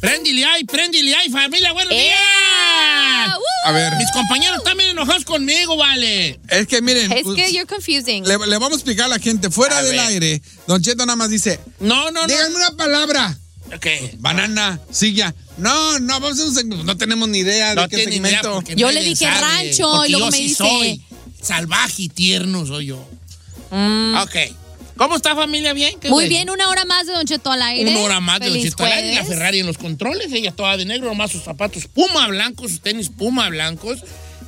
Préndile ay, préndile ay, familia, buenos días. A ver, Mis compañeros están bien enojados conmigo, vale. es que miren, Es pues, que you're confusing. le, le vamos a explicar a la gente, fuera A del ver. aire, Don Cheto nada más dice, No, no, no. díganme una palabra, Ok. banana, silla. No, no, vamos a hacer un segmento, no tenemos ni idea No de qué segmento. Yo le dije sabe, rancho, y luego yo me sí dice- soy salvaje y tierno soy yo. Mm. Ok. ¿Cómo está familia? ¿Bien? Muy bien, una hora más de Don Cheto al aire. Una hora más de Don Cheto al aire, la. Ferrari en los controles, ella toda de negro, nomás sus zapatos puma blancos, sus tenis puma blancos.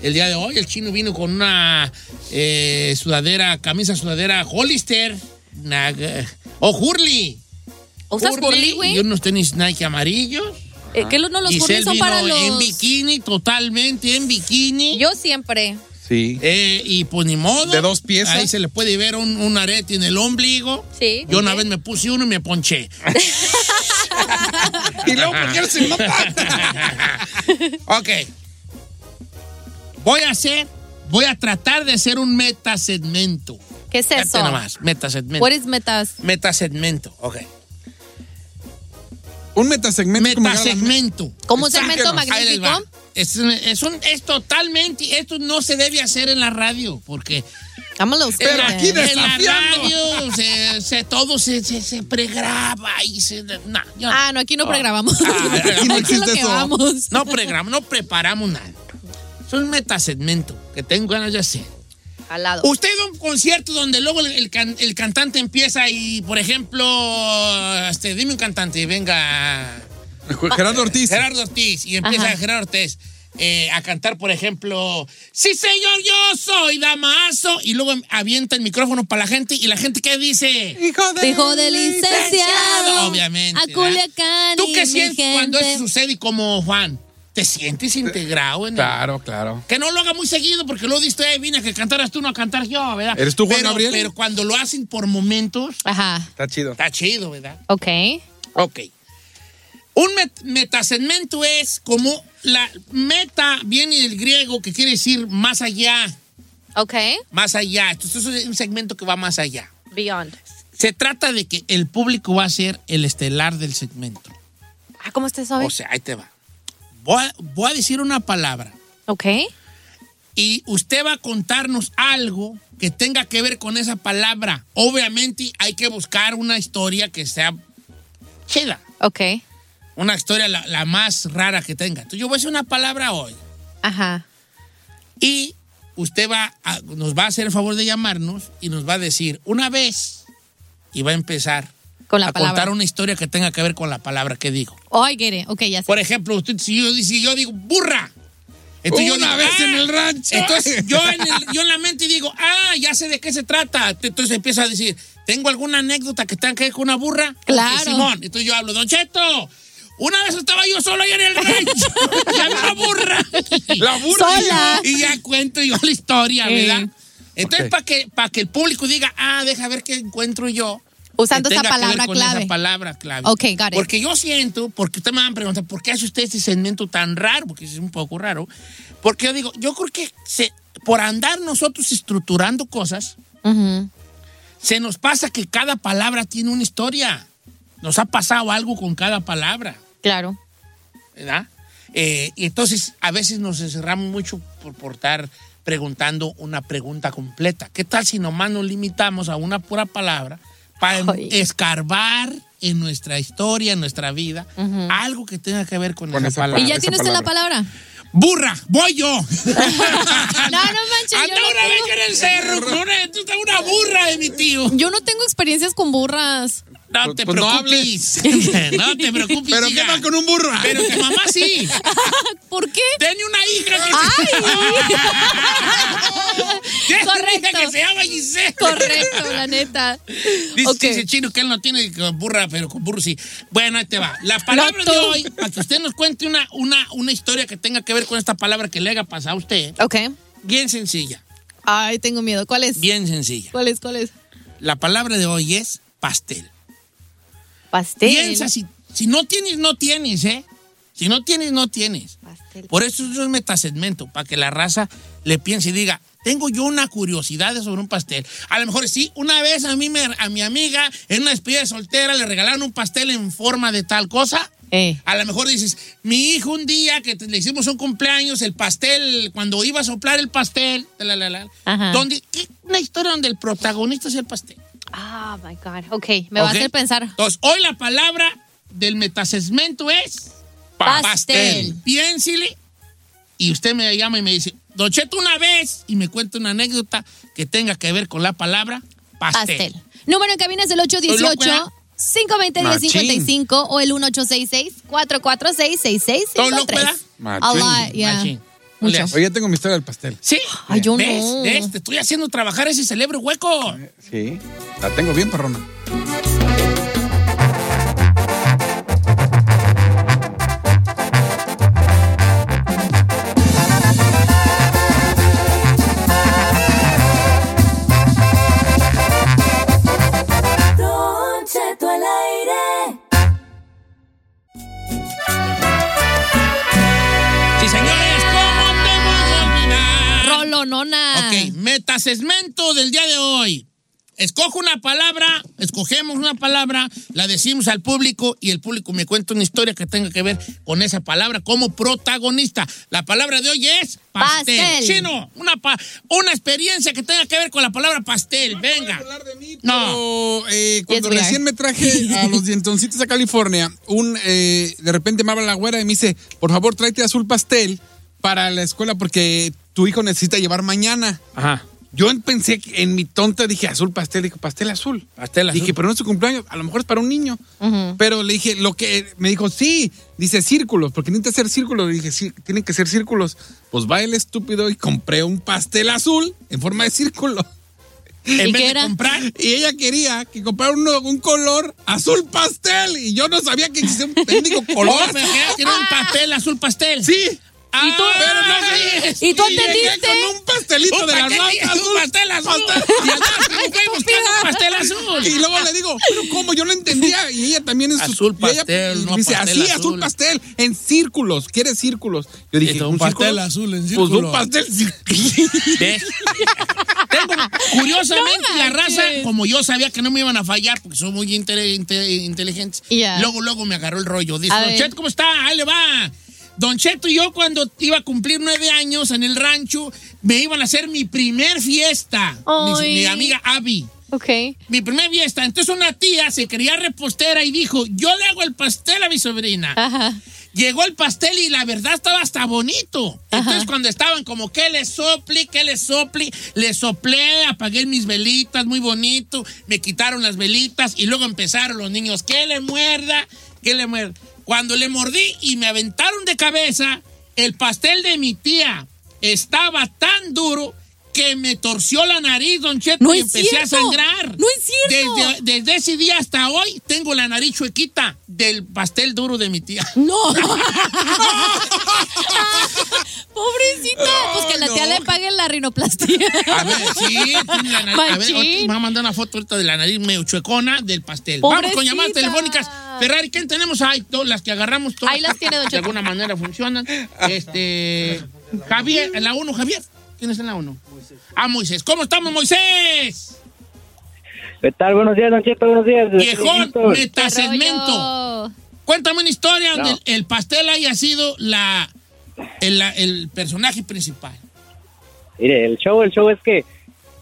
El día de hoy el chino vino con una eh, sudadera, camisa sudadera Hollister, una, o Hurley. ¿Usas Hurley, güey? Y unos tenis Nike amarillos. Eh, ¿Qué no los Hurley son para los...? en bikini, totalmente en bikini. Yo siempre. Sí. Eh, y pues ni modo. De dos piezas. Ahí se le puede ver un, un arete en el ombligo. Sí. Yo una vez me puse uno y me ponché. Y luego, ¿por qué no se nota? ok. Voy a hacer, voy a tratar de hacer un metasegmento. ¿Qué es Fíjate eso? nomás, metasegmento. What is metas? Metasegmento, ok. Un metasegmento. Metasegmento. ¿Como un segmento magnífico? Es, es, un- es totalmente, esto no se debe hacer en la radio, porque little Pero aquí de- en la Desafiando. radio se, se- todo se, se, se pregraba y se... nah, yo no. Ah, no, aquí no pregrabamos. Ah, aquí no Aquí existe lo que eso. vamos. No pregramos, no preparamos nada. Es un metasegmento que tengo ganas de hacer. Al lado. Usted va a un concierto donde luego el, el can- el cantante empieza y, por ejemplo, este, dime un cantante, venga, Gerardo Ortiz. Gerardo Ortiz, y empieza Ajá. Gerardo Ortiz eh, a cantar, por ejemplo, sí señor, yo soy Damaso, y luego avienta el micrófono para la gente, y la gente, ¿qué dice? Hijo de... Hijo de licenciado. Obviamente. A. Culiacán. ¿Tú y qué sientes cuando gente. eso sucede como Juan? ¿Te sientes integrado en el- Claro, claro. Que no lo haga muy seguido porque luego diste, "Eh, vine a que cantaras tú, no a cantar yo, ¿verdad? ¿Eres tú, Juan pero, Gabriel? Pero cuando lo hacen por momentos, Ajá. Está chido. está chido, ¿verdad? Ok. Ok. Un met- metasegmento es como la meta viene del griego que quiere decir más allá, Ok. más allá. Entonces es un segmento que va más allá. Beyond. Se trata de que el público va a ser el estelar del segmento. Ah, ¿cómo está eso? O sea, ahí te va. Voy a, voy a decir una palabra Ok. y usted va a contarnos algo que tenga que ver con esa palabra. Obviamente hay que buscar una historia que sea chida. Ok. Una historia la, la más rara que tenga. Entonces yo voy a decir una palabra hoy Ajá. y usted va a- nos va a hacer el favor de llamarnos y nos va a decir una vez y va a empezar Con la a palabra. contar una historia que tenga que ver con la palabra que digo. Get it. Ok, ya sé. Por ejemplo, usted, si, yo, si yo digo burra. Entonces yo Una digo, vez "Ah". en el rancho. Entonces yo en, el- yo en la mente digo, ah, ya sé de qué se trata. Entonces empiezo a decir, ¿tengo alguna anécdota que tenga que ver con una burra? Claro. Simón. Entonces yo hablo, Don Cheto, una vez estaba yo solo ahí en el rancho y había una burra. La burra. Sola. Y ya cuento yo la historia, Eh. ¿verdad? Entonces, Ok. para que, para que el público diga, ah, deja ver qué encuentro yo. Usando que esa tenga que ver palabra con clave. Esa palabra clave. Ok, got it. Porque yo siento, porque usted me van a preguntar, ¿por qué hace usted este segmento tan raro? Porque es un poco raro. Porque yo digo, yo creo que se, por andar nosotros estructurando cosas, Ujú. se nos pasa que cada palabra tiene una historia. Nos ha pasado algo con cada palabra, Claro. ¿verdad? Eh, y entonces a veces nos encerramos mucho por, por estar preguntando una pregunta completa. ¿Qué tal si nomás nos limitamos a una pura palabra para Ay. escarbar en nuestra historia, en nuestra vida, algo que tenga que ver con, Con esa, esa palabra. ¿Y ya tiene usted la palabra. ¡Burra! ¡Voy yo! No, no manches. Anda no una vez tengo- en el cerro con una, tú estás una burra de mi tío. Yo no tengo experiencias con burras. No Pues- te pues no preocupes. no te preocupes. Pero hija. ¿qué tal con un burro? Pero tu mamá sí. ¿Por qué? Tiene una hija que ¡Ay! Tiene una Correcto. hija que se llama Giselle. Correcto, la neta. Dice, Chino que él no tiene con burra, pero con burro sí. Bueno, ahí te va. La palabra de hoy, para que usted nos cuente una, una, una historia que tenga que ver con esta palabra que le haya pasado a usted, Ok. bien sencilla, Ay, tengo miedo. ¿Cuál es? bien sencilla. ¿Cuál es? ¿Cuál es? La palabra de hoy es pastel. Pastel. Piensa, si, si no tienes, no tienes, ¿eh? Si no tienes, no tienes. Pastel. Por eso es un metasegmento, para que la raza le piense y diga, tengo yo una curiosidad sobre un pastel. A lo mejor sí, una vez a, mí me- a mi amiga en una despedida de soltera le regalaron un pastel en forma de tal cosa. Eh. A lo mejor dices, mi hijo un día que te- le hicimos un cumpleaños, el pastel, cuando iba a soplar el pastel, la, la, la, donde, una historia donde el protagonista es el pastel. Ah, my God. Ok, me va a hacer pensar. Entonces, hoy la palabra del metasegmento es Pastel. Piénsele y usted me llama y me dice, Don Cheto, una vez, y me cuenta una anécdota que tenga que ver con la palabra pastel. Pastel. Número en cabina es el Soy loco, 818 520 o el 1866 446 ¿Todo loco, verdad? 6653 Machín. A lot, yeah. Machín. Mucho. Oye, ya tengo mi historia del pastel. Sí. Ay, yo ¿Ves? no. ¿Ves? Te estoy haciendo trabajar ese cerebro hueco. Sí. La tengo bien, perrona. Metasegmento del día de hoy. Escojo una palabra, escogemos una palabra, la decimos al público y el público me cuenta una historia que tenga que ver con esa palabra como protagonista. La palabra de hoy es pastel. Pastel. Chino, una, pa- una experiencia que tenga que ver con la palabra pastel. Venga. No. Pero, eh, cuando Yes, recién me traje a los dientoncitos a California, un, eh, de repente me habla la güera y me dice, por favor, tráete azul pastel para la escuela porque tu hijo necesita llevar mañana. Ajá. Yo pensé que en mi tonta dije azul pastel, dije pastel azul. Pastel azul. Dije, pero no es su cumpleaños, a lo mejor es para un niño. Pero le dije, lo que me dijo, sí, dice círculos, porque necesita hacer círculos. Le dije, sí, tienen que ser círculos. Pues va el estúpido y compré un pastel azul en forma de círculo. En ¿Y vez qué de era? comprar. Y ella quería que comprara uno- un color azul pastel. Y yo no sabía que existía un técnico color. Me quería que era un pastel, azul pastel. Sí. Ah, ¿Y tú? pero no. ¿Y tú entendiste? con un pastelito Un de las pastel, un pastel azul. Y andaba buscando un pastel azul. Y luego le digo, pero ¿cómo? Yo no entendía. Y ella también es Azul y ella pastel, no dice, pastel así, azul. azul pastel, en círculos. ¿Quieres círculos? Yo dije, Esto, un pastel azul en Pues círculo. un pastel. ¿Ves? Tengo, curiosamente, No la raza, como yo sabía que no me iban a fallar, porque son muy inte- inte- inteligentes, Ya. luego, luego me agarró el rollo. Dice. Cheto, ¿cómo está? Ahí le va. Don Cheto y yo, cuando iba a cumplir nueve años en el rancho, me iban a hacer mi primer fiesta. Mi, mi amiga Abby. Ok. Mi primer fiesta. Entonces una tía se quería repostera y dijo, yo le hago el pastel a mi sobrina. Ajá. Llegó el pastel y la verdad estaba hasta bonito. Entonces cuando estaban como que le sopli, que le sopli, le soplé, apagué mis velitas, muy bonito, me quitaron las velitas y luego empezaron los niños, que le muerda, que le muerda. Cuando le mordí y me aventaron de cabeza, el pastel de mi tía estaba tan duro que me torció la nariz, don Cheto, No y empecé a sangrar. No es cierto. Desde, desde ese día hasta hoy tengo la nariz chuequita del pastel duro de mi tía. No. Pobrecita. Pues que la tía no. le pague la rinoplastia. A ver, sí, tiene la nariz. A ver, me va a mandar una foto ahorita de la nariz medio chuecona del pastel. Vamos con llamadas telefónicas. Ferrari, ¿quién tenemos ahí? Todas las que agarramos todas. Ahí las tiene, don De Cheto. alguna manera funcionan. Este. Javier, la 1, Javier. ¿Quién es en la 1? Ah, Moisés. ¿Cómo estamos, Moisés? ¿Qué tal? Buenos días, Don Cheto, buenos días. Viejón. Cuéntame una historia No. donde el pastel haya sido la, el, la- el personaje principal. Mire, el show, el show es que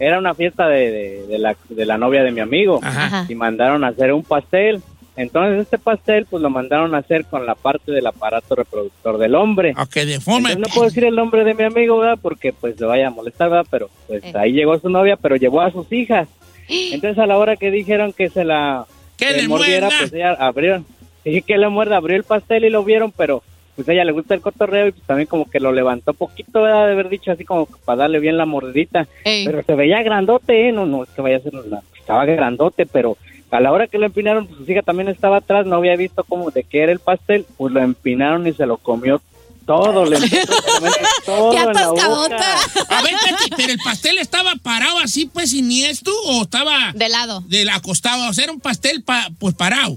era una fiesta de, de- de la, de la novia de mi amigo. Ajá. Y mandaron a hacer un pastel. Entonces este pastel pues lo mandaron a hacer con la parte del aparato reproductor del hombre. Ok, de forma. Entonces, no puedo decir el nombre de mi amigo, ¿verdad? Porque pues le vaya a molestar, ¿verdad? Pero pues Eh. ahí llegó su novia, pero llevó a sus hijas. Entonces a la hora que dijeron que se la ¡Que le mordiera, muerda! pues ella abrió, sí que le muerda, abrió el pastel y lo vieron, pero pues a ella le gusta el cotorreo y pues también como que lo levantó poquito, ¿verdad? De haber dicho así como para darle bien la mordidita. Ey. Pero se veía grandote, ¿eh? No, no, es que vaya a ser una... Estaba grandote, pero a la hora que lo empinaron, pues su hija también estaba atrás, no había visto como de qué era el pastel, pues lo empinaron y se lo comió todo, le todo ¡Qué en la boca. A ver, Katy, pero el pastel estaba parado así, pues siniestro, o estaba De lado. del acostado. O sea, era un pastel pa- pues parado.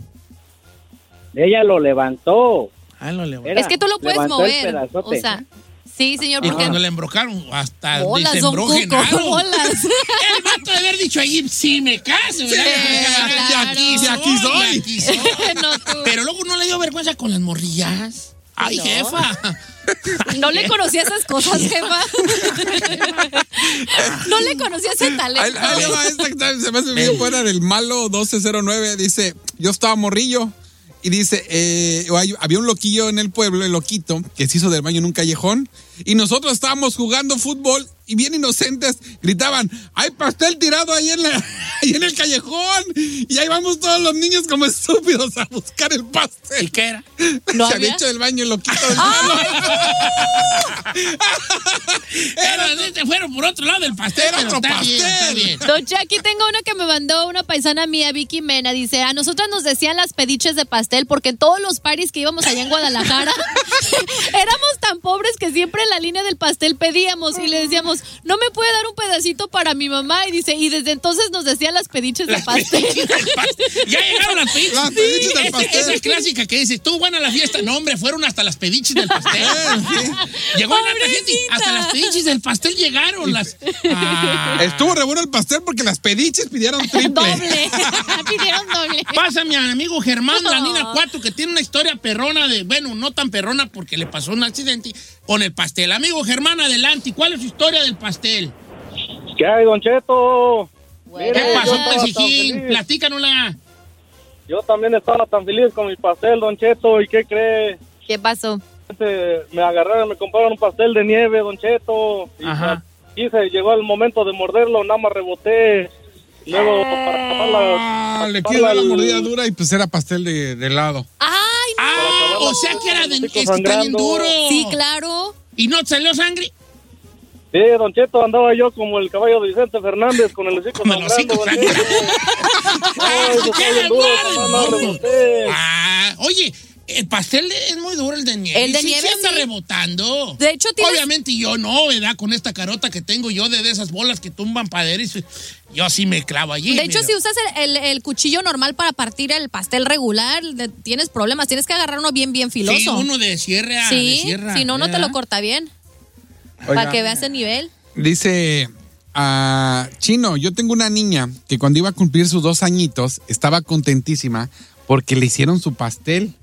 Ella lo levantó. Ah, lo levantó. Era, es que tú lo puedes mover. O sea, sí, señor, Y porque cuando le embrocaron, hasta bolas, desembrojenado. bolas. El vato de haber dicho ahí, sí me caso, ¿verdad? Aquí, soy. de aquí soy. No, tú. Pero luego no le dio vergüenza con las morrillas. Ay, No. jefa. No le conocía esas cosas, jefa. No le conocía ese talento. ahí va esta se me hace bien fuera del malo 1209. Dice, yo estaba morrillo. Y dice, eh, había un loquillo en el pueblo, el loquito, que se hizo del baño en un callejón. Y nosotros estábamos jugando fútbol y bien inocentes gritaban, hay pastel tirado ahí en, la, ahí en el callejón. Y ahí vamos todos los niños como estúpidos a buscar el ¿Y pastel. qué era? ¿No se había? hecho del baño el loquito del se fueron por otro lado del pastel. Era otro está bien, está pastel. bien. Don tengo una que me mandó una paisana mía, Vicky Mena. Dice, a nosotras nos decían las pediches de pastel porque en todos los paris que íbamos allá en Guadalajara éramos tan pobres que siempre en la línea del pastel pedíamos y le decíamos, no me puede dar un pedacito para mi mamá. Y dice, y desde entonces nos decían las pediches de Las pastel. pediches del pastel. Ya llegaron las pediches. Las pediches del pastel. Esa es clásica que dices, tú buena la fiesta. No, hombre, fueron hasta las pediches del pastel. Llegó la gente, hasta las pediches del pastel llegaron. Las, Ah. Estuvo re bueno el pastel porque las pediches pidieron triple. doble. Pidieron doble. Pasa mi amigo Germán, la No. Nina 4, que tiene una historia perrona de, bueno, no tan perrona porque le pasó un accidente con el pastel. Amigo Germán, adelante. ¿Cuál es su historia del pastel? ¿Qué hay, Don Cheto? ¿Qué pasó, estaba pues. Platícanosla. Yo también estaba tan feliz con mi pastel, Don Cheto. ¿Y qué cree? ¿Qué pasó? Este, Me agarraron, me compraron un pastel de nieve, Don Cheto. Y Ajá. quise, llegó el momento de morderlo, nada más reboté. Luego, para taparla- Ah, le quiero dar la mordida el- dura y pues era pastel de, de helado. ¡Ay! Ah, o sea que era de, es que está bien duro. Sí, claro. ¿Y no salió sangre? Sí, Don Cheto, andaba yo como el caballo de Vicente Fernández con el hocico el hocico sangrando. Ay, está. Ah, oye, el pastel es muy duro el de nieve. El de Sí, nieve, sí anda sí. rebotando. De hecho, tienes- Obviamente yo no, ¿verdad? Con esta carota que tengo yo de, de esas bolas que tumban paderes, yo sí me clavo allí. De hecho, si usas el, el- el cuchillo normal para partir el pastel regular, de- tienes problemas. Tienes que agarrar uno bien, bien filoso. Sí, uno de sierra, Sí, de sierra. si no, no te lo corta bien. Para que veas el nivel. Dice ah, Chino, yo tengo una niña que cuando iba a cumplir sus dos añitos estaba contentísima porque le hicieron su pastel.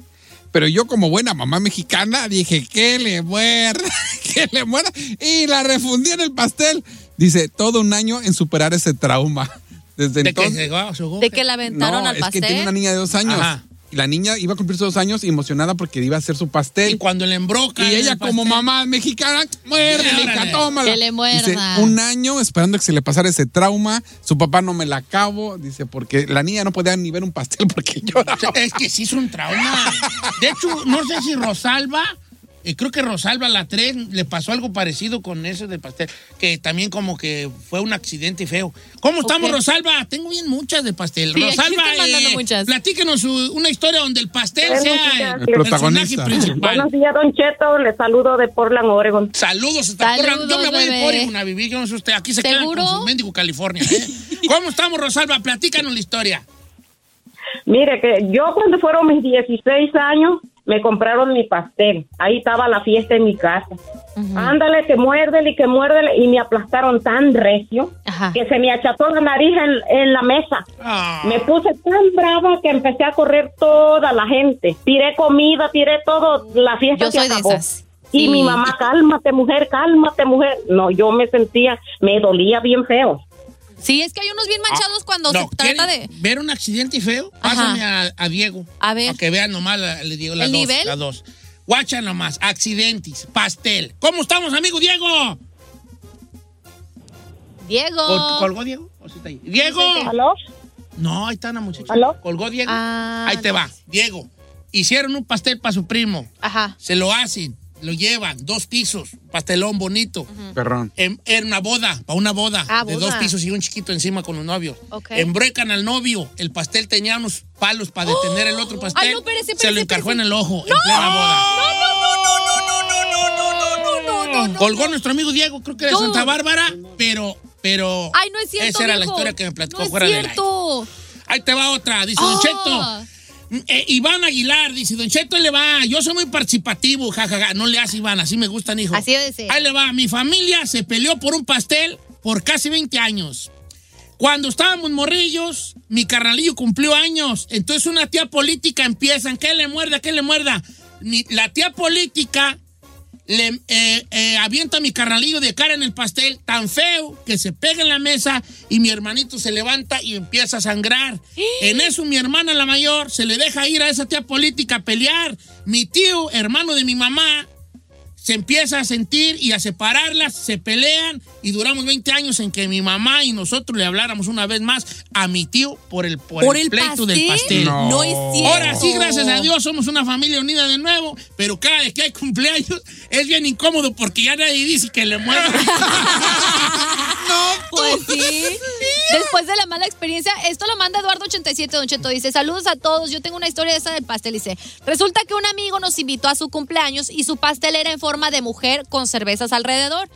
Pero yo como buena mamá mexicana dije, que le muera, que le muera. Y la refundí en el pastel. Dice, todo un año en superar ese trauma. Desde De que entonces... De que la aventaron no, al es que pastel. tiene una niña de dos años. Ajá. La niña iba a cumplir sus dos años emocionada porque iba a hacer su pastel. Y cuando le embroca. Y el órale, como mamá mexicana, muerde, hija, tómala. Que le muerda. Dice, un año esperando que se le pasara ese trauma. Su papá no me la acabo. Dice, porque la niña no podía ni ver un pastel porque lloraba. Es que sí es un trauma. De hecho, no sé si Rosalba, eh, creo que Rosalba la 3 le pasó algo parecido con ese del pastel, que también como que fue un accidente feo. ¿Cómo estamos, Ok. Rosalba? Tengo bien muchas de pastel. Sí, Rosalba, muchas. platíquenos una historia donde el pastel Buenos sea días. el, El personaje protagonista. principal. Buenos días, Don Cheto. Le saludo de Portland, Oregon. Saludos hasta Saludos, Portland. Yo me voy bebé. de Oregon a vivir, yo no sé usted. Aquí se quedan ¿Seguro? con su mendigo California. ¿eh? ¿Cómo estamos, Rosalba? Platícanos la historia. Mire, que yo cuando fueron mis 16 años, me compraron mi pastel. Ahí estaba la fiesta en mi casa. Ándale, que muérdele y que muérdele. Y me aplastaron tan recio Ajá. que se me acható la nariz en, en la mesa. Ah. Me puse tan brava que empecé a correr toda la gente. Tiré comida, tiré todo. La fiesta Yo se soy de acabó. esas. Y Sí. mi mamá, cálmate, mujer, cálmate, mujer. No, yo me sentía, me dolía bien feo. Sí, es que hay unos bien manchados cuando No, se trata ¿quieren de. ver un accidente feo? Ajá. Pásame a, a Diego. A ver. Para que vean nomás, la- le digo, las ¿El dos. nivel? Las dos. Guacha nomás, accidentes, pastel. ¿Cómo estamos, amigo Diego? Diego. ¿Col- ¿Colgó Diego? ¿O sí está ahí? ¡Diego! ¿Aló? No, ahí está una muchacha. ¿Aló? ¿Colgó Diego? Ah, ahí te va. Diego, hicieron un pastel para su primo. Ajá. Se lo hacen, lo llevan, dos pisos, pastelón bonito. Uh -huh. en, en, una boda, para una boda, ah, de dos pisos y un chiquito encima con los novios. Okay. Embruecan al novio, el pastel tenía unos palos para detener el otro pastel. Ay, no, perece, perece, se lo encargó perece. en el ojo, no. en plena boda. No, no, no, no, no, no, no, no, no, no, no, no. Colgó nuestro amigo Diego, creo que de Santa Bárbara, pero, pero. Ay, no es cierto. Esa era la historia que me platicó fuera es cierto. De Ahí te va otra, dice oh. Don eh, Iván Aguilar dice, Don Cheto, ahí le va. Yo soy muy participativo, jajaja. No le hace Iván, así me gustan, hijo. Así ser. Ahí le va. Mi familia se peleó por un pastel por casi 20 años. Cuando estábamos morrillos, mi carnalillo cumplió años. Entonces una tía política empieza, ¿qué le muerda? ¿Qué le muerda? Ni- la tía política le eh, eh, avienta mi carnalillo de cara en el pastel tan feo que se pega en la mesa y mi hermanito se levanta y empieza a sangrar. En eso mi hermana la mayor se le deja ir a esa tía política a pelear. Mi tío, hermano de mi mamá, se empieza a sentir y a separarlas, se pelean y duramos 20 años en que mi mamá y nosotros le habláramos una vez más a mi tío por el, por ¿Por el el pleito pastel? del pastel. No. No es cierto. Ahora sí, gracias a Dios, somos una familia unida de nuevo, pero cada vez que hay cumpleaños es bien incómodo porque ya nadie dice que le muerda. Pues sí. Después de la mala experiencia, esto lo manda Eduardo87, Don Cheto. Dice, saludos a todos, yo tengo una historia de esa del pastel. Dice, resulta que un amigo nos invitó a su cumpleaños y su pastel era en forma de mujer con cervezas alrededor.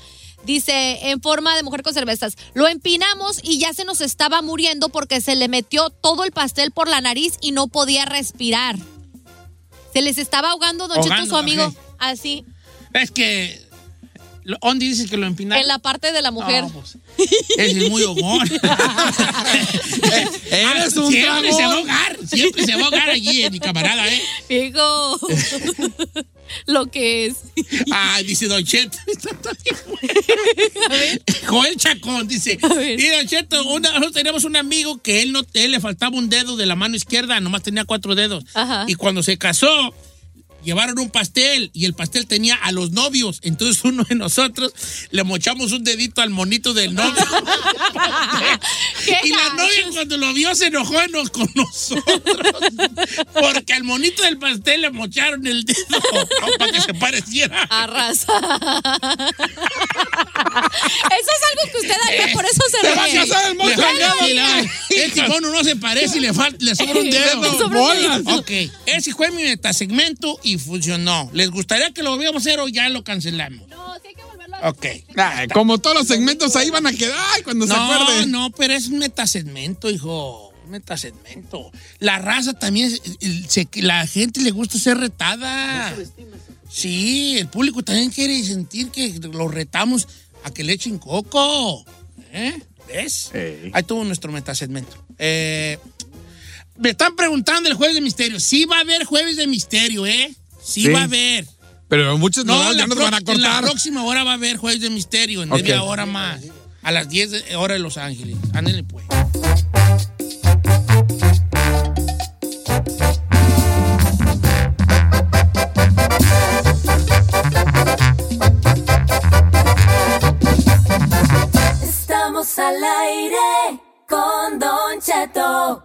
Dice, en forma de mujer con cervezas. Lo empinamos y ya se nos estaba muriendo porque se le metió todo el pastel por la nariz y no podía respirar. Se les estaba ahogando, Don Cheto, su amigo. Así, es que. ¿Dónde dice que lo empinaron? en la parte de la mujer. No, pues, ese es muy hogón. Eres un siempre dragón. se va a ahogar, siempre se va a ahogar allí, mi camarada, ¿eh? Hijo, lo que es. Ah, dice Don Cheto. Joel Chacón dice. Y Don Cheto, una- nosotros teníamos un amigo que él, no, él le faltaba un dedo de la mano izquierda, nomás tenía cuatro dedos. Ajá. Y cuando se casó, llevaron un pastel y el pastel tenía a los novios. Entonces uno de nosotros le mochamos un dedito al monito del novio. ¿Qué y la novia cuando lo vio se enojó eno- con nosotros. Porque al monito del pastel le mocharon el dedo para que se pareciera. Arrasa. Eso es algo que usted haría, por eso se Te va a casar el Le monstruo. Este mono no se parece y le, falta, le sobra un Le dedo. sobra un Bolas. Ok, ese fue mi metasegmento y funcionó. ¿Les gustaría que lo volviéramos a hacer o ya lo cancelamos? No, sí hay que volverlo a Ok. Ay, como todos los segmentos ahí van a quedar ay, cuando se No, acuerde. no, pero es un metasegmento, hijo. Un metasegmento. La raza también, se- la gente le gusta ser retada. Sí, el público también quiere sentir que lo retamos a que le echen coco. ¿Eh? ¿Ves? Ey. Ahí tuvo nuestro metasegmento. Eh, me están preguntando el jueves de misterio. Sí va a haber jueves de misterio, ¿eh? Sí, Sí. va a haber. Pero muchos no, No, ya nos van a en la cortar. próxima hora va a haber jueves de misterio, en Ok. media hora más. A las 10 de, hora de Los Ángeles. Ándale pues. Estamos al aire con Don Cheto.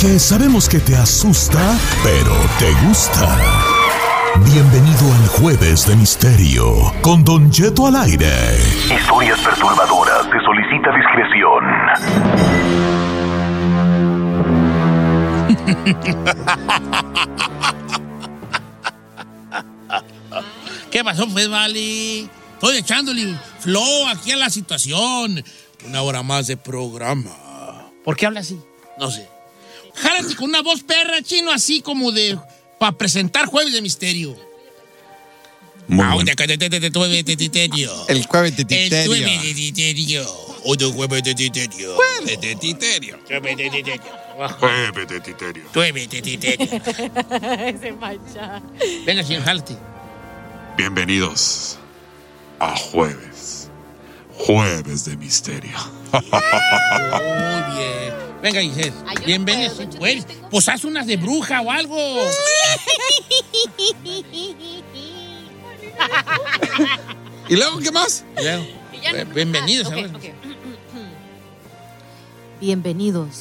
Porque sabemos que te asusta, pero te gusta. Bienvenido al Jueves de Misterio con Don Cheto al aire. Historias perturbadoras. Se solicita discreción. ¿Qué pasó, pues, Vale? Estoy echándole flow aquí a la situación. Una hora más de programa. ¿Por qué habla así? No sé. Jálate con una voz perra, chino, así como de... Para presentar Jueves de Misterio. Muy Ah, bueno. de- de- de- de- de- Jueves de Titerio. El jueves de El Titerio. Jueves de Titerio. Otro Jueves de Titerio. Jueves de Titerio. Jueves de Titerio. Jueves de Titerio. Jueves de Titerio. Se mancha. Venga, señor, jálate. Bienvenidos a Jueves. Jueves de Misterio. Muy bien. Venga, Giselle. Ay, yo no Bienvenido. puedo, yo Pues, pues haz unas de bruja o algo. ¿Y luego qué más? Luego, no- Bienvenidos. Ah, ok, ¿sabes? ok. Bienvenidos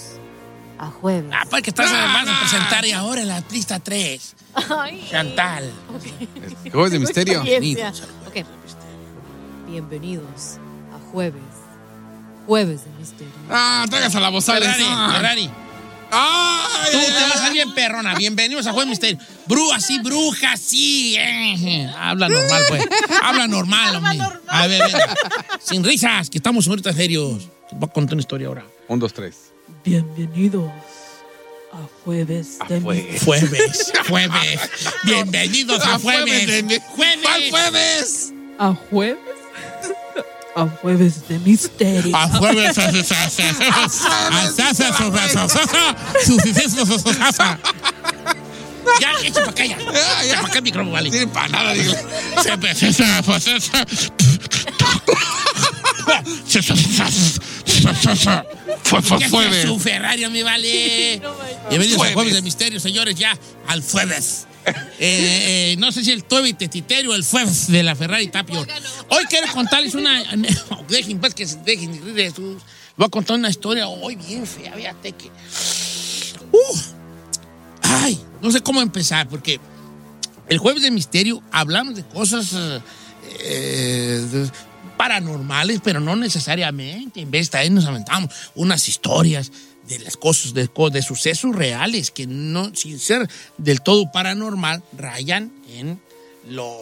a jueves. Ah, pues que estás vas a presentar y ahora en la lista 3. Ay. Chantal. Jueves de Misterio. Bienvenidos. Bienvenidos a jueves. Jueves de misterio. Ah, traigas a la bozales. Ferrari, Ah. Ferrari. Ay, Tú ay, te vas a bien perrona. Bienvenidos a Juez Misterio. Bruja, sí, bruja, sí. eh. Habla normal, pues. Habla normal, hombre. A ver, venga. Sin risas, que estamos ahorita serios. Te voy a contar una historia ahora. Un, dos, tres. Bienvenidos a Jueves de Misterio. Jueves, jueves. Bienvenidos a jueves. ¿Cuál Jueves. jueves? A Jueves. A Jueves de Misterio. A jueves. Ya, echa para acá ya. Para acá el micrófono, vale. Tiene para nada, digo. Fue, fue, Ya jueves. Su Ferrari, mi vale. Bienvenidos a Jueves de Misterio, señores, ya al jueves. Eh, eh, no sé si el tueve de Titerio o el jueves de la Ferrari Tapio. Hoy quiero contarles una. Dejen, pues, que dejen de sus- Voy a contar una historia hoy bien fea, fíjate que. Uh, ay, no sé cómo empezar, porque el jueves de misterio hablamos de cosas eh, paranormales, pero no necesariamente. En vez de ahí nos aventamos unas historias de las cosas, de, co- de sucesos reales que no, sin ser del todo paranormal, rayan en lo,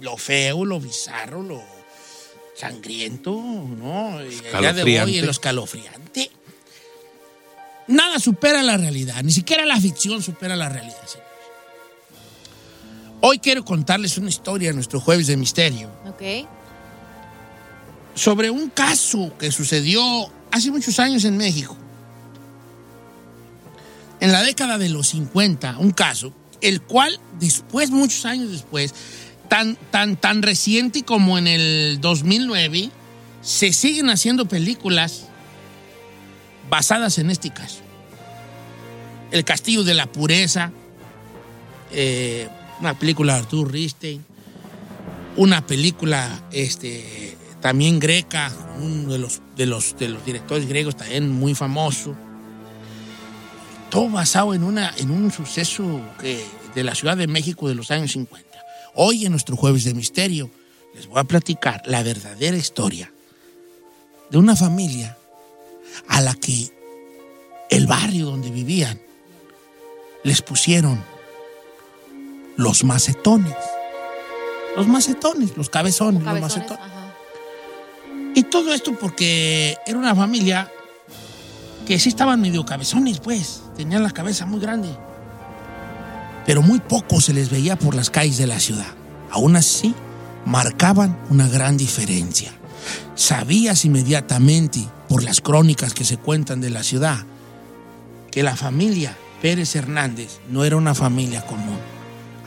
lo feo, lo bizarro, lo sangriento, ¿no? Y el día de hoy, Escalofriante. en lo escalofriante. Nada supera la realidad, ni siquiera la ficción supera la realidad, señores. Hoy quiero contarles una historia en nuestro jueves de misterio Ok. sobre un caso que sucedió hace muchos años en México. En la década de los 50, un caso, el cual después, muchos años después, tan, tan, tan reciente como en el 2009, se siguen haciendo películas basadas en este caso. El Castillo de la Pureza, eh, una película de Artur Risten, una película este, también greca, uno de los, de, los, de los directores griegos también muy famoso. Todo basado en, una, en un suceso que de la Ciudad de México de los años 50. Hoy en nuestro jueves de misterio les voy a platicar la verdadera historia de una familia a la que el barrio donde vivían les pusieron los macetones. Los macetones, los cabezones, los macetones. Y todo esto porque era una familia que sí estaban medio cabezones, pues. Tenían la cabeza muy grande. Pero muy poco se les veía por las calles de la ciudad. Aún así, marcaban una gran diferencia. Sabías inmediatamente, por las crónicas que se cuentan de la ciudad, que la familia Pérez Hernández no era una familia común.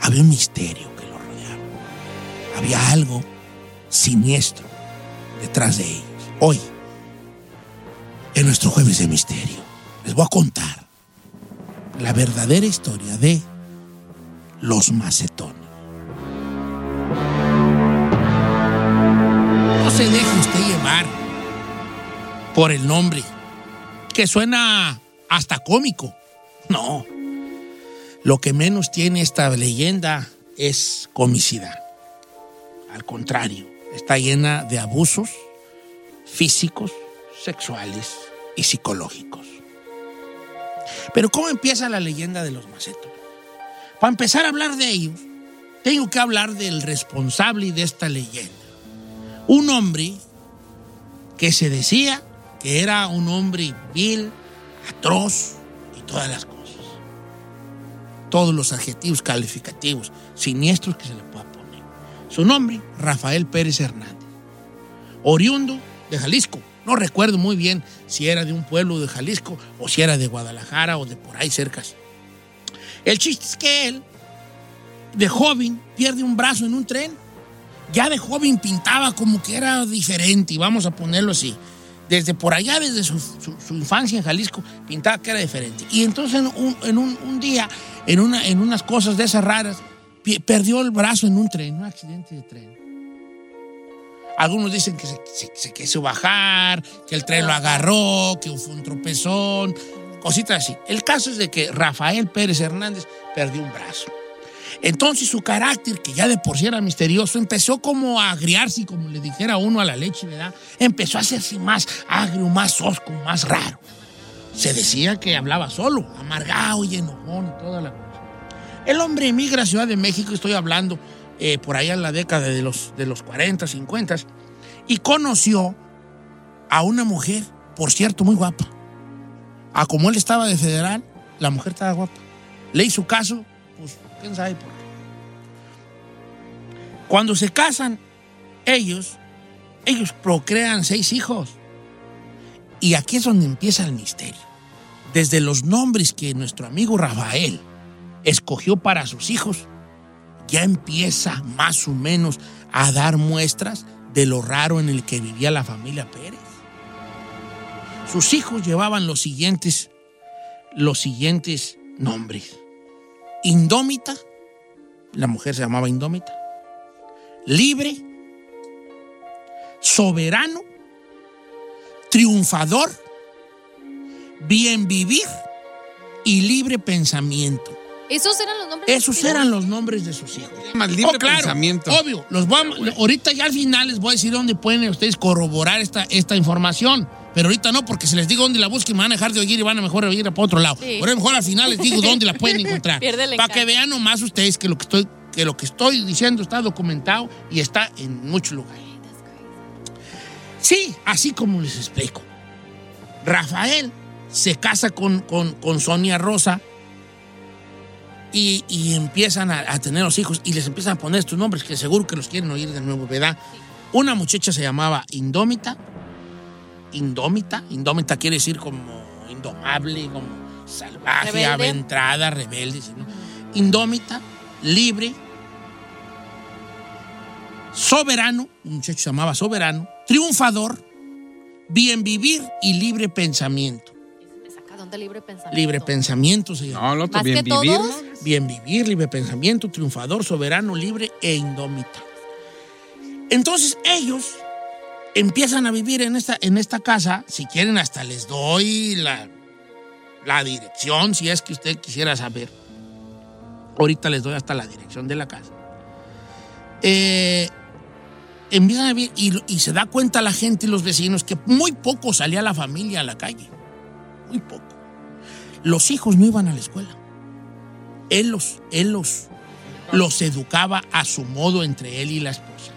Había un misterio que lo rodeaba. Había algo siniestro detrás de ellos. Hoy, en nuestro jueves de misterio, les voy a contar la verdadera historia de los macetones. No se deje usted llevar por el nombre, que suena hasta cómico. No. Lo que menos tiene esta leyenda es comicidad. Al contrario, está llena de abusos físicos, sexuales y psicológicos. Pero ¿cómo empieza la leyenda de los macetos? Para empezar a hablar de ellos, tengo que hablar del responsable de esta leyenda. Un hombre que se decía que era un hombre vil, atroz y todas las cosas. Todos los adjetivos calificativos siniestros que se le. Su nombre, Rafael Pérez Hernández. Oriundo de Jalisco. No recuerdo muy bien si era de un pueblo de Jalisco o si era de Guadalajara o de por ahí cercas. El chiste es que él, de joven, pierde un brazo en un tren. Ya de joven pintaba como que era diferente, y vamos a ponerlo así. Desde por allá, desde su, infancia en Jalisco, pintaba que era diferente. Y entonces en un, día, en, en unas cosas de esas raras, perdió el brazo en un tren, un accidente de tren. Algunos dicen que se, se- quiso bajar, que el tren lo agarró, que fue un tropezón, cositas así. El caso es de que Rafael Pérez Hernández perdió un brazo. Entonces su carácter, que ya de por sí era misterioso, empezó como a agriarse, como le dijera uno a la leche, ¿verdad? Empezó a hacerse más agrio, más osco, más raro. Se decía que hablaba solo, amargado y enojón y toda la. El hombre emigra a Ciudad de México, estoy hablando eh, por allá en la década de los, de los 40, 50, y conoció a una mujer, por cierto, muy guapa. A como él estaba de federal, la mujer estaba guapa. Le hizo caso, pues quién sabe por qué. Cuando se casan, ellos, ellos procrean seis hijos. Y aquí es donde empieza el misterio. Desde los nombres que nuestro amigo Rafael escogió para sus hijos, ya empieza más o menos a dar muestras de lo raro en el que vivía la familia Pérez. Sus hijos llevaban los siguientes, los siguientes nombres. Indómita, la mujer se llamaba Indómita. Libre, soberano, triunfador, bien vivir y libre pensamiento. Esos eran los nombres. Esos eran los nombres de sus hijos. Más libre Oh, claro, pensamiento. Obvio. Los voy a- ahorita ya al final les voy a decir dónde pueden ustedes corroborar esta, esta información. Pero ahorita no, porque si les digo dónde la busquen, me van a dejar de oír y van a mejor oír para otro lado. Sí. Por eso mejor al final les digo dónde la pueden encontrar. Para que vean nomás ustedes que lo que estoy, que lo que estoy diciendo está documentado y está en muchos lugares. Sí, así como les explico. Rafael se casa con, con, con Sonia Rosa y, y empiezan a, a tener los hijos y les empiezan a poner estos nombres que seguro que los quieren oír de nuevo, ¿verdad? Una muchacha se llamaba Indómita. Indómita. Indómita quiere decir como indomable, como salvaje, Rebelde. aventrada, rebelde. Indómita, libre, soberano, un muchacho se llamaba soberano, triunfador, bien vivir y libre pensamiento. De libre pensamiento. Libre pensamiento se llama. No, lo otro, bien que vivir. Bien vivir, libre pensamiento, triunfador, soberano, libre e indómita. Entonces ellos empiezan a vivir en esta, en esta casa. Si quieren, hasta les doy la, la dirección, si es que usted quisiera saber. Ahorita les doy hasta la dirección de la casa. Eh, empiezan a y, y se da cuenta la gente y los vecinos que muy poco salía la familia a la calle. Muy poco. Los hijos no iban a la escuela. Él los, él los, los educaba a su modo entre él y la esposa.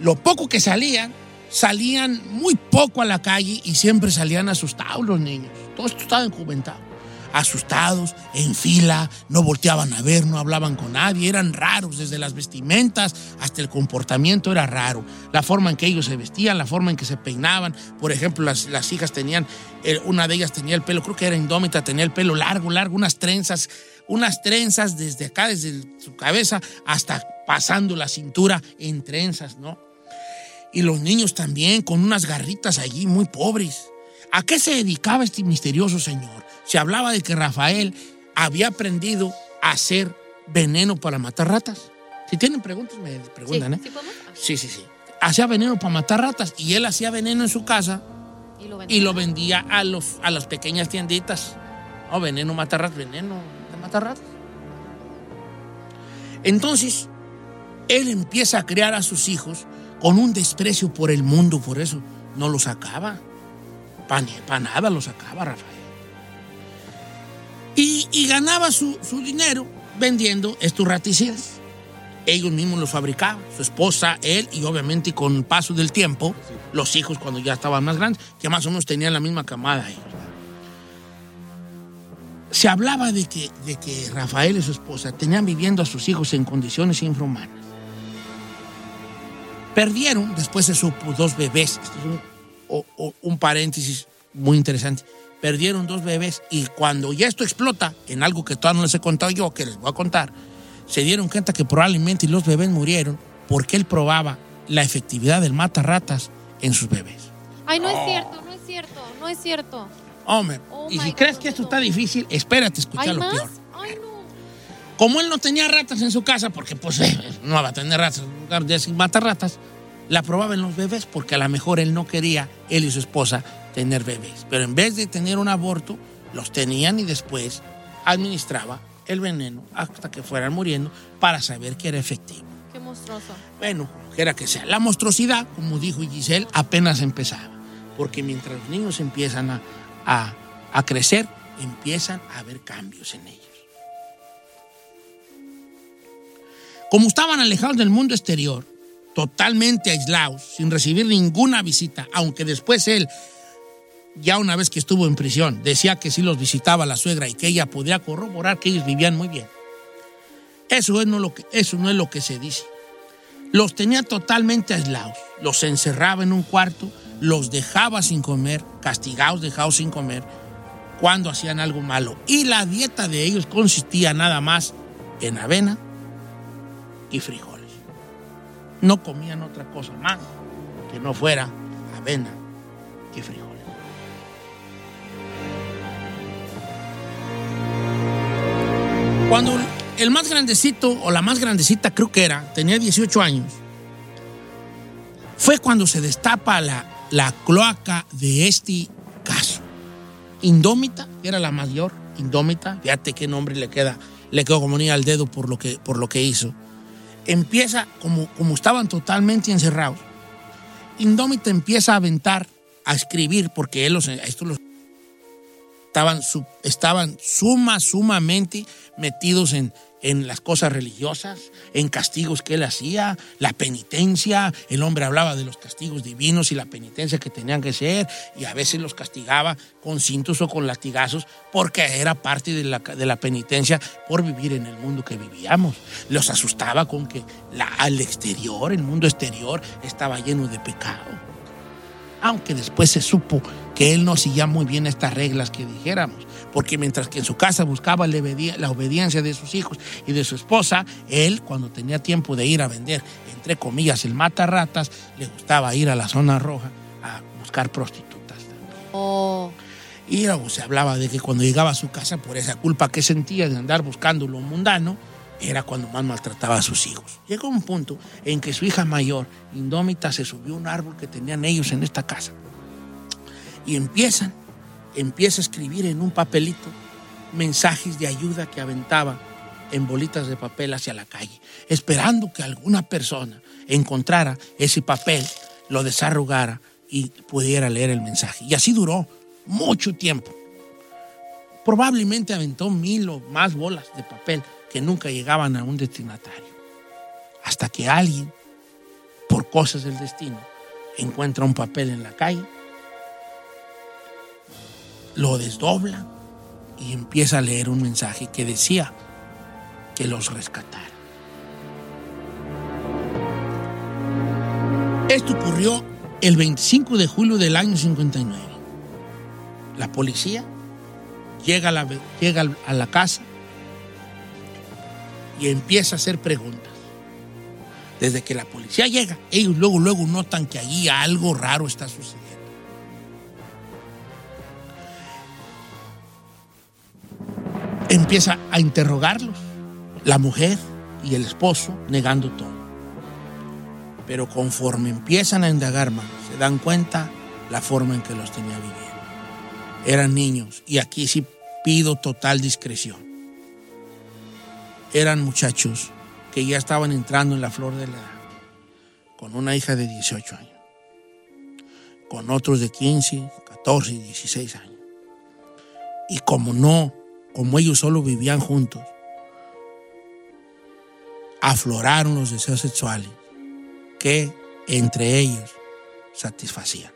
Lo poco que salían, salían muy poco a la calle y siempre salían asustados los niños. Todo esto estaba enjumentado. Asustados, en fila, no volteaban a ver, no hablaban con nadie, eran raros, desde las vestimentas hasta el comportamiento era raro. La forma en que ellos se vestían, la forma en que se peinaban. Por ejemplo, las, las hijas tenían, eh, una de ellas tenía el pelo, creo que era indómita, tenía el pelo largo, largo, unas trenzas, unas trenzas desde acá, desde su cabeza hasta pasando la cintura en trenzas, ¿no? Y los niños también, con unas garritas allí muy pobres. ¿A qué se dedicaba este misterioso señor? Se hablaba de que Rafael había aprendido a hacer veneno para matar ratas. Si tienen preguntas, me preguntan, ¿eh? Sí, sí, sí. Hacía veneno para matar ratas y él hacía veneno en su casa Y lo y lo vendía a, los, a las pequeñas tienditas. Oh, veneno mata ratas, veneno de matar ratas. Entonces, él empieza a criar a sus hijos con un desprecio por el mundo, por eso no los sacaba. Para nada los sacaba Rafael. Y, ganaba su, dinero vendiendo estos raticidas. Ellos mismos los fabricaban, su esposa, él y obviamente con el paso del tiempo, los hijos cuando ya estaban más grandes, que más o menos tenían la misma camada ellos. Se hablaba de que, de que Rafael y su esposa tenían viviendo a sus hijos en condiciones infrahumanas. Perdieron, después se supo, dos bebés. Esto es un paréntesis muy interesante. Perdieron dos bebés y cuando ya esto explota, en algo que todavía no les he contado yo, que les voy a contar, se dieron cuenta que probablemente los bebés murieron porque él probaba la efectividad del mata ratas en sus bebés. Ay, no es cierto, no es cierto, no es cierto. Hombre, Oh y si crees que esto está difícil, espérate escuchar ¿Hay lo más? peor. Ay, no. Como él no tenía ratas en su casa, porque pues eh, no va a tener ratas en un lugar de sin matar ratas, la probaba en los bebés porque a lo mejor él no quería, él y su esposa, tener bebés. Pero en vez de tener un aborto, los tenían y después administraba el veneno hasta que fueran muriendo para saber que era efectivo. Qué monstruoso. Bueno, quiera que sea. La monstruosidad, como dijo Giselle, apenas empezaba. Porque mientras los niños empiezan a, a- a crecer, empiezan a haber cambios en ellos. Como estaban alejados del mundo exterior, totalmente aislados, sin recibir ninguna visita, aunque después él, ya una vez que estuvo en prisión, decía que sí los visitaba la suegra y que ella podía corroborar que ellos vivían muy bien. Eso, es no lo que, eso no es lo que se dice. Los tenía totalmente aislados, los encerraba en un cuarto, los dejaba sin comer, castigados, dejados sin comer, cuando hacían algo malo. Y la dieta de ellos consistía nada más en avena y frijoles. No comían otra cosa más que no fuera avena y frijoles. Cuando el más grandecito, o la más grandecita creo que era, tenía 18 años, fue cuando se destapa la, la cloaca de este caso. Indómita, que era la mayor, Indómita, fíjate qué nombre le queda, le quedó como niña al dedo por lo que, por lo que hizo. Empieza, como, como estaban totalmente encerrados, Indómita empieza a aventar, a escribir, porque él los, esto los estaban, estaban suma, sumamente metidos en, en las cosas religiosas, en castigos que él hacía, la penitencia, el hombre hablaba de los castigos divinos y la penitencia que tenían que ser, y a veces los castigaba con cintos o con latigazos, porque era parte de la, de la penitencia por vivir en el mundo que vivíamos. Los asustaba con que la, al exterior, el mundo exterior, estaba lleno de pecado aunque después se supo que él no seguía muy bien estas reglas que dijéramos, porque mientras que en su casa buscaba la, obedi- la obediencia de sus hijos y de su esposa, él, cuando tenía tiempo de ir a vender, entre comillas, el mata ratas, le gustaba ir a la zona roja a buscar prostitutas. Oh. Y luego se hablaba de que cuando llegaba a su casa, por esa culpa que sentía de andar buscando lo mundano, era cuando más maltrataba a sus hijos. Llegó un punto en que su hija mayor, indómita, se subió a un árbol que tenían ellos en esta casa. Y empiezan, empieza a escribir en un papelito mensajes de ayuda que aventaba en bolitas de papel hacia la calle, esperando que alguna persona encontrara ese papel, lo desarrugara y pudiera leer el mensaje. Y así duró mucho tiempo. Probablemente aventó mil o más bolas de papel que nunca llegaban a un destinatario. Hasta que alguien, por cosas del destino, encuentra un papel en la calle, lo desdobla y empieza a leer un mensaje que decía que los rescatara. Esto ocurrió el 25 de julio del año 59. La policía llega a la, llega a la casa y empieza a hacer preguntas. Desde que la policía llega, ellos luego, luego notan que allí algo raro está sucediendo. Empieza a interrogarlos, la mujer y el esposo negando todo. Pero conforme empiezan a indagar más, se dan cuenta la forma en que los tenía viviendo. Eran niños, y aquí sí pido total discreción. Eran muchachos que ya estaban entrando en la flor de la edad, con una hija de 18 años, con otros de 15, 14 y 16 años. Y como no, como ellos solo vivían juntos, afloraron los deseos sexuales que entre ellos satisfacían.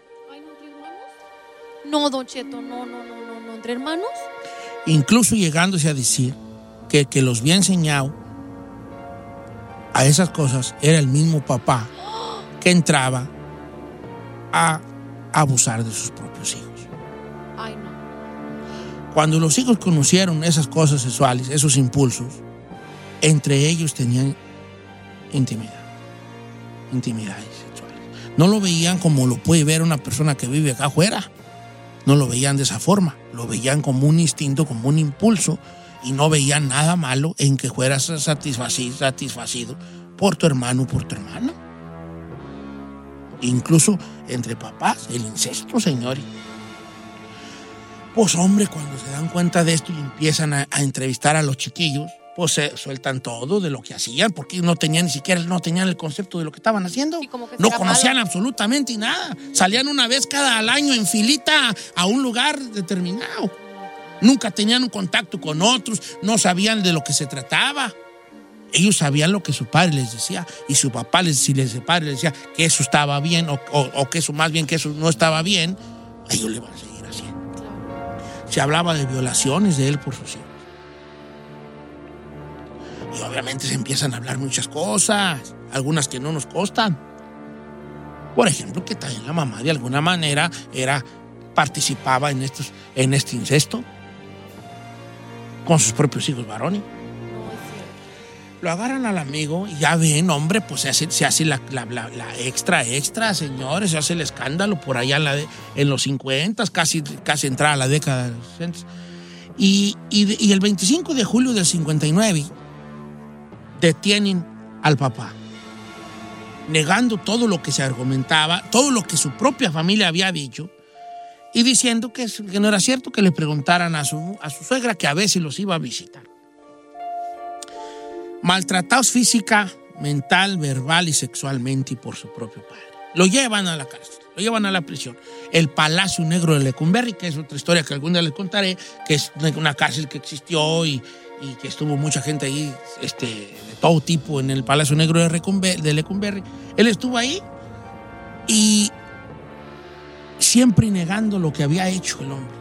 No, Don Cheto, no, no, no, no, no. ¿Entre hermanos? Incluso llegándose a decir que que los había enseñado a esas cosas era el mismo papá que entraba a abusar de sus propios hijos. Ay, no. Cuando los hijos conocieron esas cosas sexuales, esos impulsos, entre ellos tenían intimidad, intimidades sexuales. No lo veían como lo puede ver una persona que vive acá afuera. No lo veían de esa forma. Lo veían como un instinto, como un impulso y no veían nada malo en que fueras satisfacido, satisfacido por tu hermano o por tu hermana. Incluso entre papás, el incesto, señores. Pues hombre, cuando se dan cuenta de esto y empiezan a, a entrevistar a los chiquillos, pues se sueltan todo de lo que hacían, porque no tenían ni siquiera no tenían el concepto de lo que estaban haciendo. como que no conocían malo. absolutamente nada. Salían una vez cada al año en filita a un lugar determinado. Nunca tenían un contacto con otros, no sabían de lo que se trataba. Ellos sabían lo que su padre les decía y su papá, les, si les, su padre les decía que eso estaba bien o que eso más bien que eso no estaba bien, ellos le van a seguir haciendo. Se hablaba de violaciones de él por sus hijos. Y obviamente se empiezan a hablar muchas cosas, algunas que no nos costan. Por ejemplo, que también la mamá de alguna manera era, participaba en, estos, en este incesto con sus propios hijos varones. Lo agarran al amigo y ya ven, hombre, pues se hace, se hace la, la- la- la extra, extra, señores, se hace el escándalo por allá en, de- en los 50, casi, casi entrada la década de los 60. Y, y y el 25 de julio del 59 detienen al papá, negando todo lo que se argumentaba, todo lo que su propia familia había dicho, y diciendo que, que no era cierto que le preguntaran a su, a su suegra que a veces los iba a visitar. Maltratados física, mental, verbal y sexualmente y por su propio padre. Lo llevan a la cárcel, lo llevan a la prisión. El Palacio Negro de Lecumberri, que es otra historia que algún día les contaré, que es una- cárcel que existió y, y que estuvo mucha gente ahí este, de todo tipo en el Palacio Negro de Lecumberri. Él estuvo ahí y siempre negando lo que había hecho el hombre.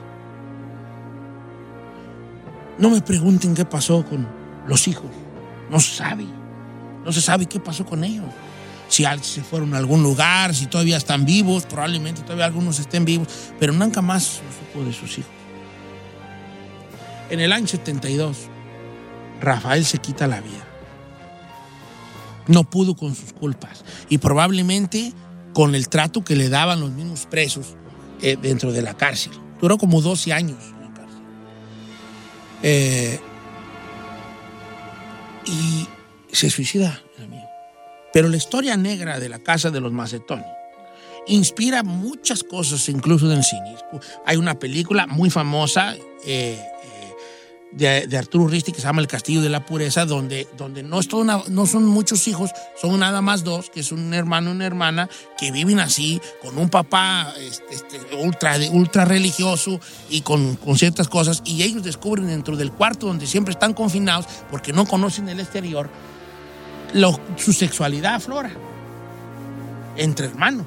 No me pregunten qué pasó con los hijos. No se sabe. No se sabe qué pasó con ellos. Si se fueron a algún lugar, si todavía están vivos, probablemente todavía algunos estén vivos, pero nunca más supo de sus hijos. En el año 72, Rafael se quita la vida. No pudo con sus culpas y probablemente con el trato que le daban los mismos presos eh, dentro de la cárcel. Duró como 12 años en la cárcel. Eh, y se suicida el amigo. Pero la historia negra de la casa de los Macetoni inspira muchas cosas, incluso del cine. Hay una película muy famosa, eh, de, de Arturo Risti que se llama El Castillo de la Pureza, donde, donde no, es una- no son muchos hijos, son nada más dos, que es un hermano y una hermana, que viven así, con un papá este, este, ultra, ultra religioso y con, con ciertas cosas, y ellos descubren dentro del cuarto donde siempre están confinados, porque no conocen el exterior, lo- su sexualidad aflora entre hermanos.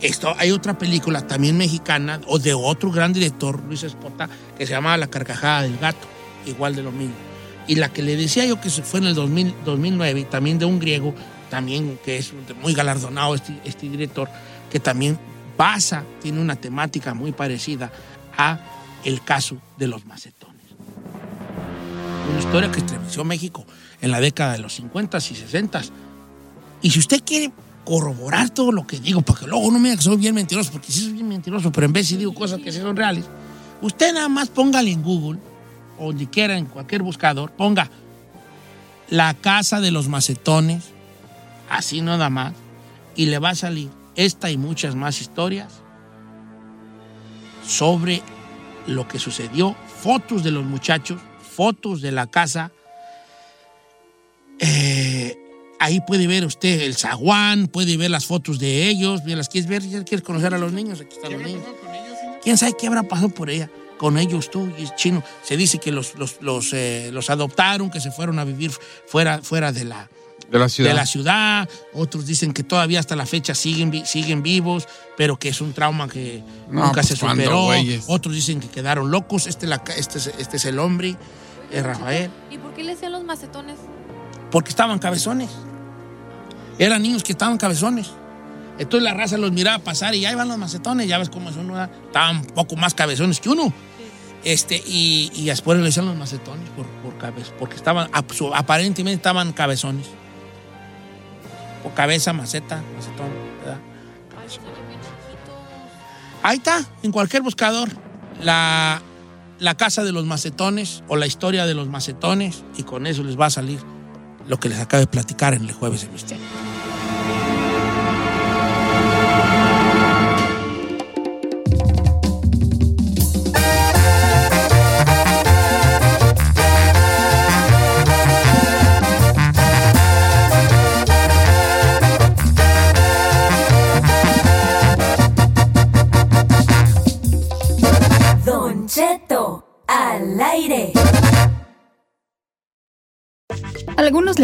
Esto, hay otra película también mexicana o de otro gran director, Luis Espota, que se llamaba La carcajada del gato, igual de lo mismo. Y la que le decía yo que fue en el 2000 2009, también de un griego, también que es muy galardonado este, este director, que también basa, tiene una temática muy parecida a el caso de los macetones. Una historia que estremeció México en la década de los 50s y 60s. Y si usted quiere corroborar todo lo que digo, para que luego no me diga que soy bien mentiroso, porque sí soy bien mentiroso, pero en vez si digo cosas que sí son reales, usted nada más póngale en Google, o donde quiera, en cualquier buscador, ponga la casa de los macetones, así nada más, y le va a salir esta y muchas más historias sobre lo que sucedió, fotos de los muchachos, fotos de la casa. Eh, ahí puede ver usted el zaguán, puede ver las fotos de ellos. ¿Las quieres ver? ¿Quieres conocer a los niños? Aquí están los niños. ¿Quién sabe qué habrá pasado por ella? Con ellos tú y chino. Se dice que los, los, los, eh, los adoptaron, que se fueron a vivir fuera, fuera de la, De la ciudad. de la ciudad. Otros dicen que todavía hasta la fecha siguen, siguen vivos, pero que es un trauma que No, nunca pues, se ¿cuándo, superó. Otros dicen que quedaron locos. Este, la, este, es- este es el hombre, es Rafael. ¿Y por qué le decían los macetones? Porque estaban cabezones. Eran niños que estaban cabezones. Entonces la raza los miraba pasar y ahí van los macetones, ya ves cómo son, ¿verdad? estaban un poco más cabezones que uno. Este, y, y después le decían los macetones por, por cabeza, porque estaban, aparentemente estaban cabezones. Por cabeza, maceta, macetón, ¿verdad? Ahí está, en cualquier buscador, la, la casa de los macetones o la historia de los macetones, y con eso les va a salir lo que les acabo de platicar en el jueves de misterio.